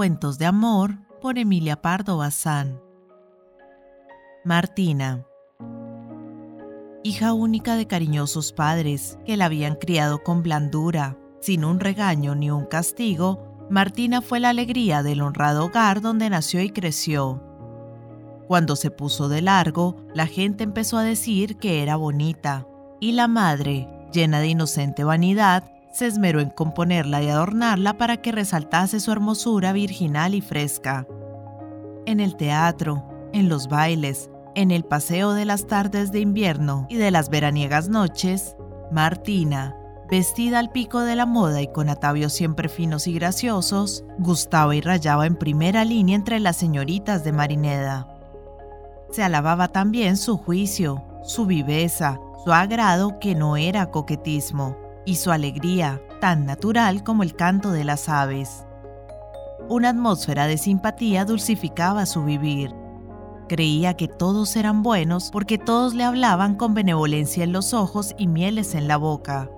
Cuentos de amor por Emilia Pardo Bazán. Martina. Hija única de cariñosos padres que la habían criado con blandura, sin un regaño ni un castigo, Martina fue la alegría del honrado hogar donde nació y creció. Cuando se puso de largo, la gente empezó a decir que era bonita, y la madre, llena de inocente vanidad, se esmeró en componerla y adornarla para que resaltase su hermosura virginal y fresca. En el teatro, en los bailes, en el paseo de las tardes de invierno y de las veraniegas noches, Martina, vestida al pico de la moda y con atavios siempre finos y graciosos, gustaba y rayaba en primera línea entre las señoritas de Marineda. Se alababa también su juicio, su viveza, su agrado que no era coquetismo, y su alegría, tan natural como el canto de las aves. Una atmósfera de simpatía dulcificaba su vivir. Creía que todos eran buenos porque todos le hablaban con benevolencia en los ojos y mieles en la boca.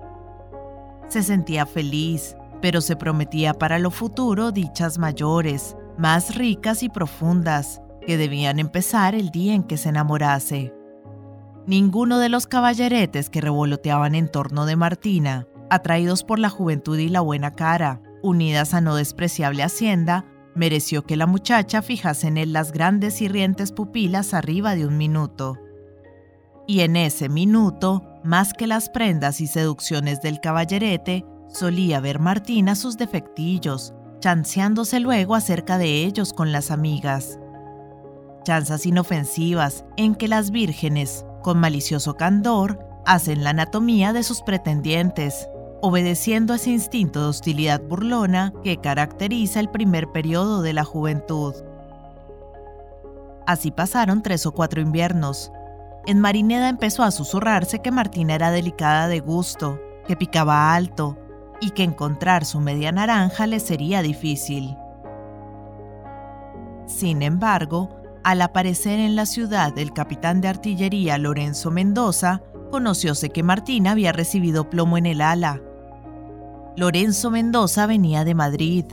Se sentía feliz, pero se prometía para lo futuro dichas mayores, más ricas y profundas, que debían empezar el día en que se enamorase. Ninguno de los caballeretes que revoloteaban en torno de Martina, atraídos por la juventud y la buena cara, unidas a no despreciable hacienda, mereció que la muchacha fijase en él las grandes y rientes pupilas arriba de un minuto. Y en ese minuto, más que las prendas y seducciones del caballerete, solía ver Martina sus defectillos, chanceándose luego acerca de ellos con las amigas. Chanzas inofensivas en que las vírgenes, con malicioso candor, hacen la anatomía de sus pretendientes, obedeciendo ese instinto de hostilidad burlona que caracteriza el primer periodo de la juventud. Así pasaron tres o cuatro inviernos. En Marineda empezó a susurrarse que Martina era delicada de gusto, que picaba alto y que encontrar su media naranja le sería difícil. Sin embargo, al aparecer en la ciudad el capitán de artillería Lorenzo Mendoza, conocióse que Martina había recibido plomo en el ala. Lorenzo Mendoza venía de Madrid.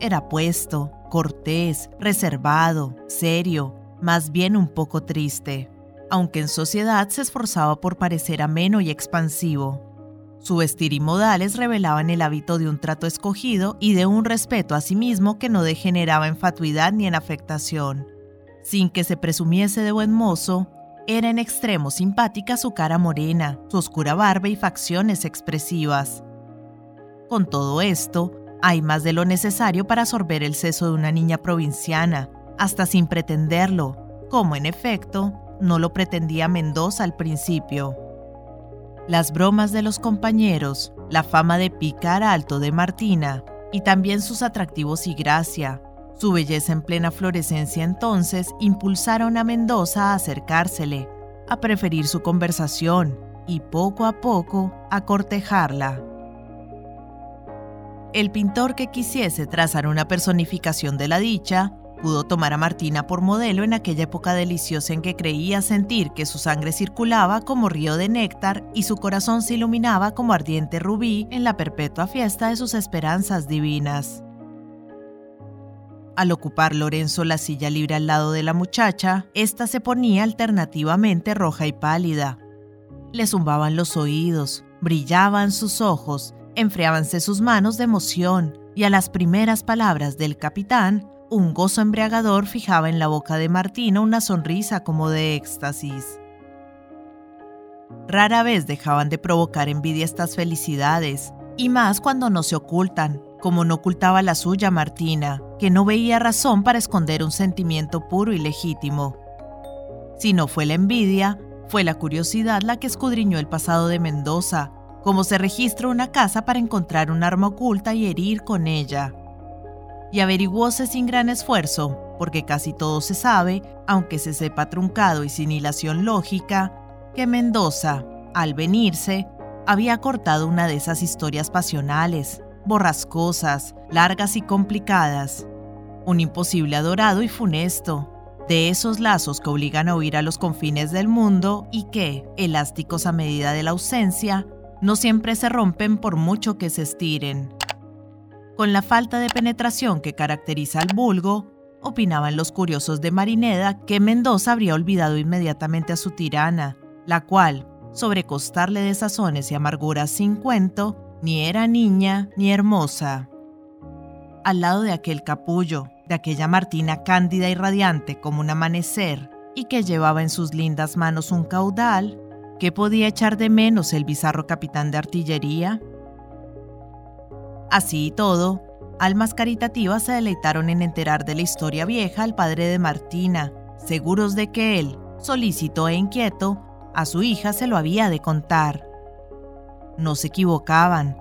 Era puesto, cortés, reservado, serio, más bien un poco triste, aunque en sociedad se esforzaba por parecer ameno y expansivo. Su vestir y modales revelaban el hábito de un trato escogido y de un respeto a sí mismo que no degeneraba en fatuidad ni en afectación. Sin que se presumiese de buen mozo, era en extremo simpática su cara morena, su oscura barba y facciones expresivas. Con todo esto, hay más de lo necesario para absorber el seso de una niña provinciana, hasta sin pretenderlo, como en efecto no lo pretendía Mendoza al principio. Las bromas de los compañeros, la fama de picar alto de Martina y también sus atractivos y gracia, su belleza en plena florescencia entonces impulsaron a Mendoza a acercársele, a preferir su conversación y poco a poco a cortejarla. El pintor que quisiese trazar una personificación de la dicha pudo tomar a Martina por modelo en aquella época deliciosa en que creía sentir que su sangre circulaba como río de néctar y su corazón se iluminaba como ardiente rubí en la perpetua fiesta de sus esperanzas divinas. Al ocupar Lorenzo la silla libre al lado de la muchacha, ésta se ponía alternativamente roja y pálida. Le zumbaban los oídos, brillaban sus ojos, enfriábanse sus manos de emoción, y a las primeras palabras del capitán, un gozo embriagador fijaba en la boca de Martina una sonrisa como de éxtasis. Rara vez dejaban de provocar envidia estas felicidades, y más cuando no se ocultan, como no ocultaba la suya Martina, que no veía razón para esconder un sentimiento puro y legítimo. Si no fue la envidia, fue la curiosidad la que escudriñó el pasado de Mendoza, como se registra una casa para encontrar un arma oculta y herir con ella. Y averiguóse sin gran esfuerzo, porque casi todo se sabe, aunque se sepa truncado y sin hilación lógica, que Mendoza, al venirse, había cortado una de esas historias pasionales, borrascosas, largas y complicadas. Un imposible adorado y funesto, de esos lazos que obligan a huir a los confines del mundo y que, elásticos a medida de la ausencia, no siempre se rompen por mucho que se estiren. Con la falta de penetración que caracteriza al vulgo, opinaban los curiosos de Marineda que Mendoza habría olvidado inmediatamente a su tirana, la cual, sobre costarle de sazones y amarguras sin cuento, ni era niña ni hermosa. Al lado de aquel capullo, de aquella Martina cándida y radiante como un amanecer, y que llevaba en sus lindas manos un caudal, ¿qué podía echar de menos el bizarro capitán de artillería? Así y todo, almas caritativas se deleitaron en enterar de la historia vieja al padre de Martina, seguros de que él, solícito e inquieto, a su hija se lo había de contar. No se equivocaban.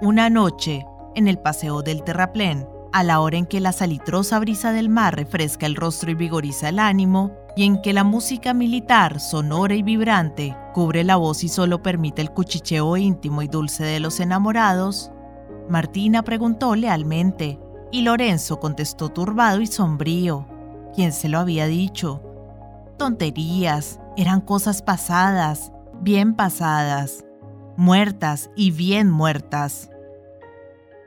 Una noche, en el paseo del terraplén, a la hora en que la salitrosa brisa del mar refresca el rostro y vigoriza el ánimo, y en que la música militar, sonora y vibrante, cubre la voz y solo permite el cuchicheo íntimo y dulce de los enamorados, Martina preguntó lealmente, y Lorenzo contestó turbado y sombrío. ¿Quién se lo había dicho? Tonterías, eran cosas pasadas, bien pasadas, muertas y bien muertas.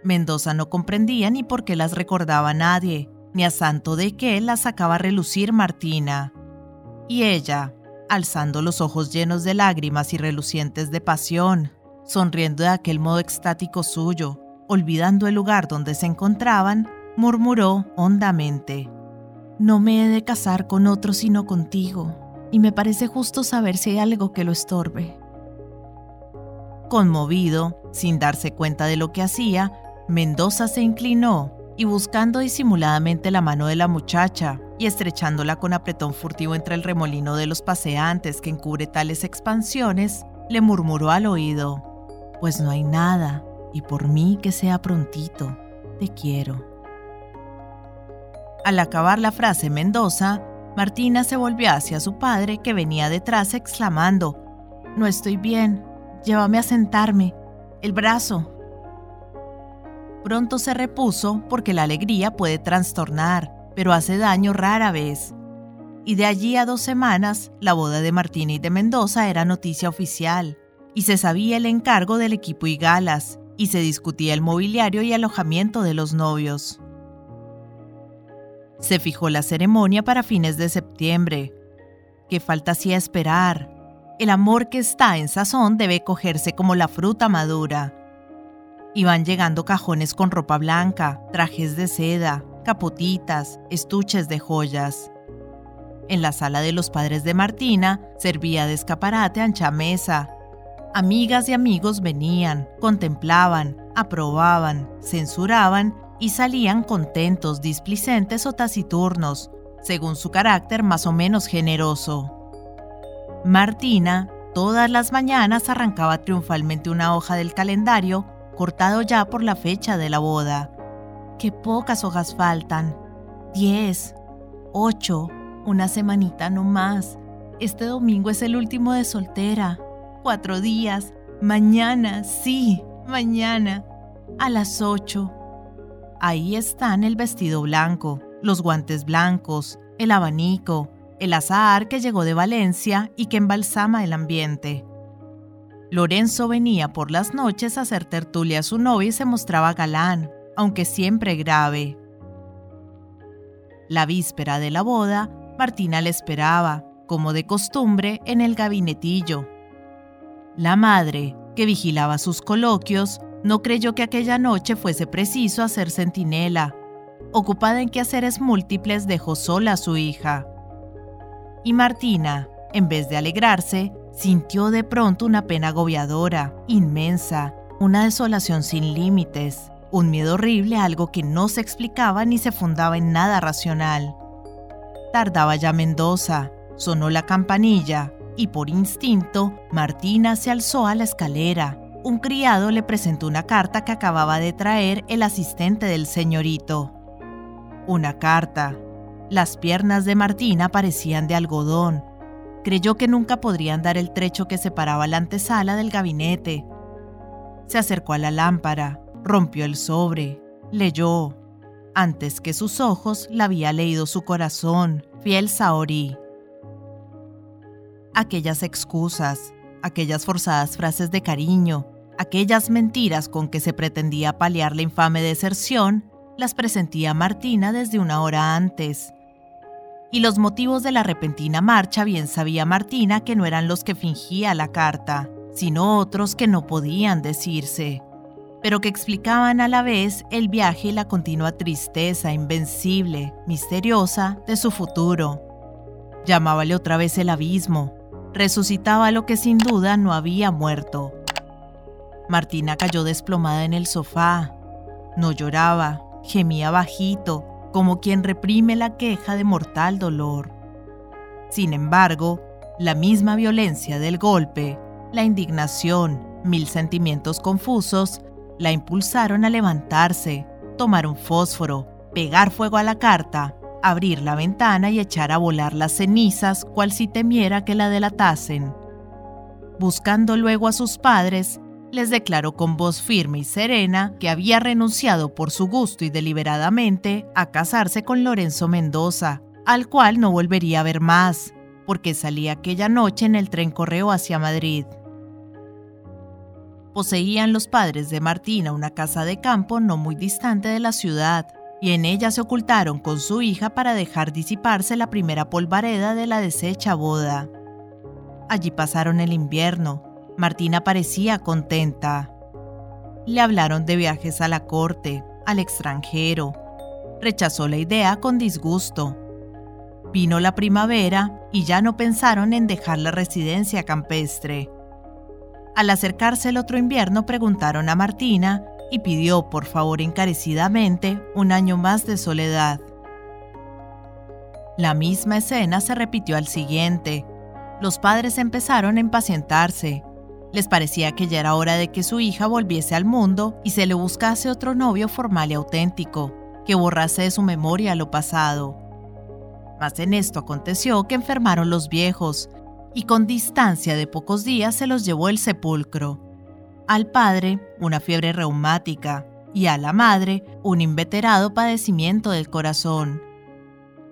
Mendoza no comprendía ni por qué las recordaba nadie, ni a santo de qué las sacaba a relucir Martina. Y ella, alzando los ojos llenos de lágrimas y relucientes de pasión, sonriendo de aquel modo extático suyo, olvidando el lugar donde se encontraban, murmuró hondamente, No me he de casar con otro sino contigo, y me parece justo saber si hay algo que lo estorbe. Conmovido, sin darse cuenta de lo que hacía, Mendoza se inclinó y buscando disimuladamente la mano de la muchacha y estrechándola con apretón furtivo entre el remolino de los paseantes que encubre tales expansiones, le murmuró al oído, Pues no hay nada, y por mí que sea prontito, te quiero. Al acabar la frase Mendoza, Martina se volvió hacia su padre que venía detrás exclamando, No estoy bien, llévame a sentarme, el brazo. Pronto se repuso porque la alegría puede trastornar, pero hace daño rara vez. Y de allí a dos semanas, la boda de Martina y de Mendoza era noticia oficial, y se sabía el encargo del equipo y galas, y se discutía el mobiliario y alojamiento de los novios. Se fijó la ceremonia para fines de septiembre. ¿Qué falta hacía esperar? El amor que está en sazón debe cogerse como la fruta madura. Iban llegando cajones con ropa blanca, trajes de seda, capotitas, estuches de joyas. En la sala de los padres de Martina servía de escaparate ancha mesa, Amigas y amigos venían, contemplaban, aprobaban, censuraban y salían contentos, displicentes o taciturnos, según su carácter más o menos generoso. Martina todas las mañanas arrancaba triunfalmente una hoja del calendario cortado ya por la fecha de la boda. Qué pocas hojas faltan. Diez, ocho, una semanita no más. Este domingo es el último de soltera cuatro días. Mañana, sí, mañana, a las ocho. Ahí están el vestido blanco, los guantes blancos, el abanico, el azahar que llegó de Valencia y que embalsama el ambiente. Lorenzo venía por las noches a hacer tertulia a su novia y se mostraba galán, aunque siempre grave. La víspera de la boda, Martina le esperaba, como de costumbre, en el gabinetillo, la madre, que vigilaba sus coloquios, no creyó que aquella noche fuese preciso hacer centinela. Ocupada en quehaceres múltiples, dejó sola a su hija. Y Martina, en vez de alegrarse, sintió de pronto una pena agobiadora, inmensa, una desolación sin límites, un miedo horrible a algo que no se explicaba ni se fundaba en nada racional. Tardaba ya Mendoza, sonó la campanilla, y por instinto, Martina se alzó a la escalera. Un criado le presentó una carta que acababa de traer el asistente del señorito. Una carta. Las piernas de Martina parecían de algodón. Creyó que nunca podrían dar el trecho que separaba la antesala del gabinete. Se acercó a la lámpara, rompió el sobre, leyó. Antes que sus ojos la había leído su corazón, fiel Saori aquellas excusas, aquellas forzadas frases de cariño, Aquellas mentiras con que se pretendía paliar la infame deserción las presentía Martina desde una hora antes. Y los motivos de la repentina marcha bien sabía Martina que no eran los que fingía la carta, sino otros que no podían decirse, pero que explicaban a la vez el viaje y la continua tristeza invencible, misteriosa de su futuro. Llamábale otra vez el abismo, resucitaba lo que sin duda no había muerto. Martina cayó desplomada en el sofá. No lloraba, gemía bajito, como quien reprime la queja de mortal dolor. Sin embargo, la misma violencia del golpe, la indignación, mil sentimientos confusos, la impulsaron a levantarse, tomar un fósforo, pegar fuego a la carta, abrir la ventana y echar a volar las cenizas cual si temiera que la delatasen. Buscando luego a sus padres, les declaró con voz firme y serena que había renunciado por su gusto y deliberadamente a casarse con Lorenzo Mendoza, al cual no volvería a ver más, porque salía aquella noche en el tren correo hacia Madrid. Poseían los padres de Martina una casa de campo no muy distante de la ciudad, y en ella se ocultaron con su hija para dejar disiparse la primera polvareda de la deshecha boda. Allí pasaron el invierno, Martina parecía contenta. Le hablaron de viajes a la corte, al extranjero. Rechazó la idea con disgusto. Vino la primavera y ya no pensaron en dejar la residencia campestre. Al acercarse el otro invierno preguntaron a Martina y pidió por favor encarecidamente un año más de soledad. La misma escena se repitió al siguiente. Los padres empezaron a impacientarse les parecía que ya era hora de que su hija volviese al mundo y se le buscase otro novio formal y auténtico, que borrase de su memoria lo pasado. Mas en esto aconteció que enfermaron los viejos, y con distancia de pocos días se los llevó el sepulcro. Al padre, una fiebre reumática, y a la madre, un inveterado padecimiento del corazón.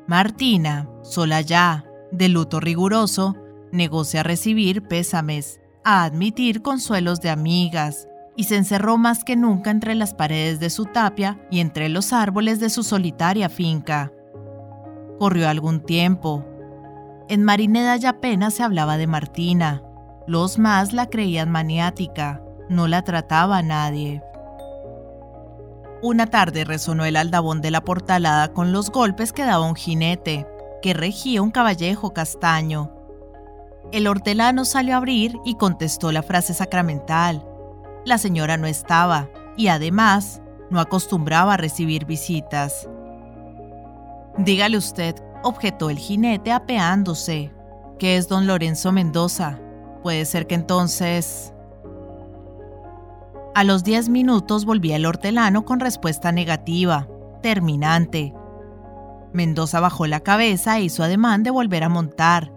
Martina, sola ya, de luto riguroso, negóse a recibir pésames, a admitir consuelos de amigas, y se encerró más que nunca entre las paredes de su tapia y entre los árboles de su solitaria finca. Corrió algún tiempo. En Marineda ya apenas se hablaba de Martina. Los más la creían maniática, no la trataba a nadie. Una tarde resonó el aldabón de la portalada con los golpes que daba un jinete, que regía un caballejo castaño el hortelano salió a abrir y contestó la frase sacramental. La señora no estaba y además no acostumbraba a recibir visitas. Dígale usted, objetó el jinete apeándose, que es don Lorenzo Mendoza. Puede ser que entonces... A los diez minutos volvía el hortelano con respuesta negativa, terminante. Mendoza bajó la cabeza e hizo ademán de volver a montar,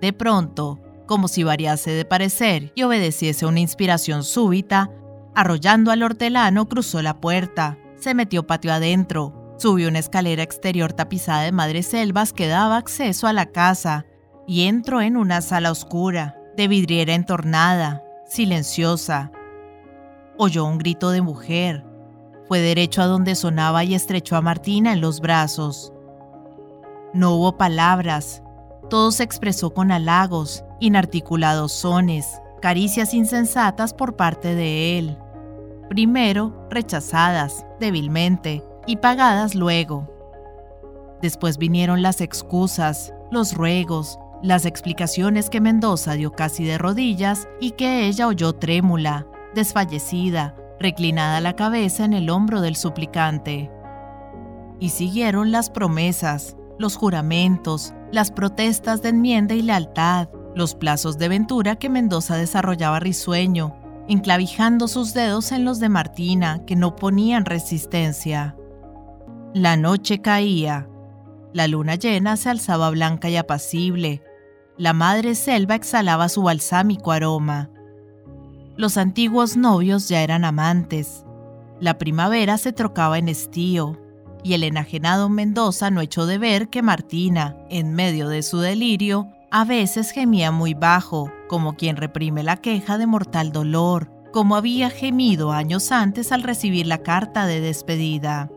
de pronto, como si variase de parecer y obedeciese una inspiración súbita, arrollando al hortelano, cruzó la puerta, se metió patio adentro, subió una escalera exterior tapizada de madreselvas que daba acceso a la casa y entró en una sala oscura, de vidriera entornada, silenciosa. Oyó un grito de mujer. Fue derecho a donde sonaba y estrechó a Martina en los brazos. No hubo palabras, todo se expresó con halagos, inarticulados sones, caricias insensatas por parte de él. Primero rechazadas, débilmente, y pagadas luego. Después vinieron las excusas, los ruegos, las explicaciones que Mendoza dio casi de rodillas y que ella oyó trémula, desfallecida, reclinada la cabeza en el hombro del suplicante. Y siguieron las promesas, los juramentos, las protestas de enmienda y lealtad, los plazos de ventura que Mendoza desarrollaba risueño, enclavijando sus dedos en los de Martina, que no ponían resistencia. La noche caía. La luna llena se alzaba blanca y apacible. La madre selva exhalaba su balsámico aroma. Los antiguos novios ya eran amantes. La primavera se trocaba en estío y el enajenado Mendoza no echó de ver que Martina, en medio de su delirio, a veces gemía muy bajo, como quien reprime la queja de mortal dolor, como había gemido años antes al recibir la carta de despedida.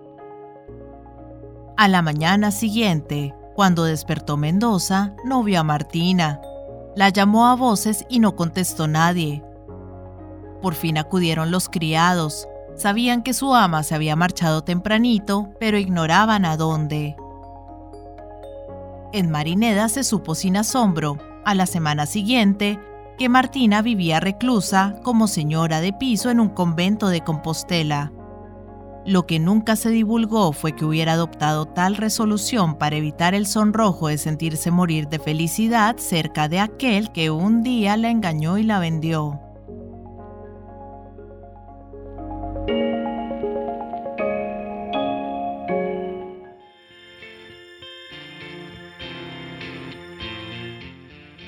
A la mañana siguiente, cuando despertó Mendoza, no vio a Martina. La llamó a voces y no contestó nadie. Por fin acudieron los criados. Sabían que su ama se había marchado tempranito, pero ignoraban a dónde. En Marineda se supo sin asombro, a la semana siguiente, que Martina vivía reclusa como señora de piso en un convento de Compostela. Lo que nunca se divulgó fue que hubiera adoptado tal resolución para evitar el sonrojo de sentirse morir de felicidad cerca de aquel que un día la engañó y la vendió.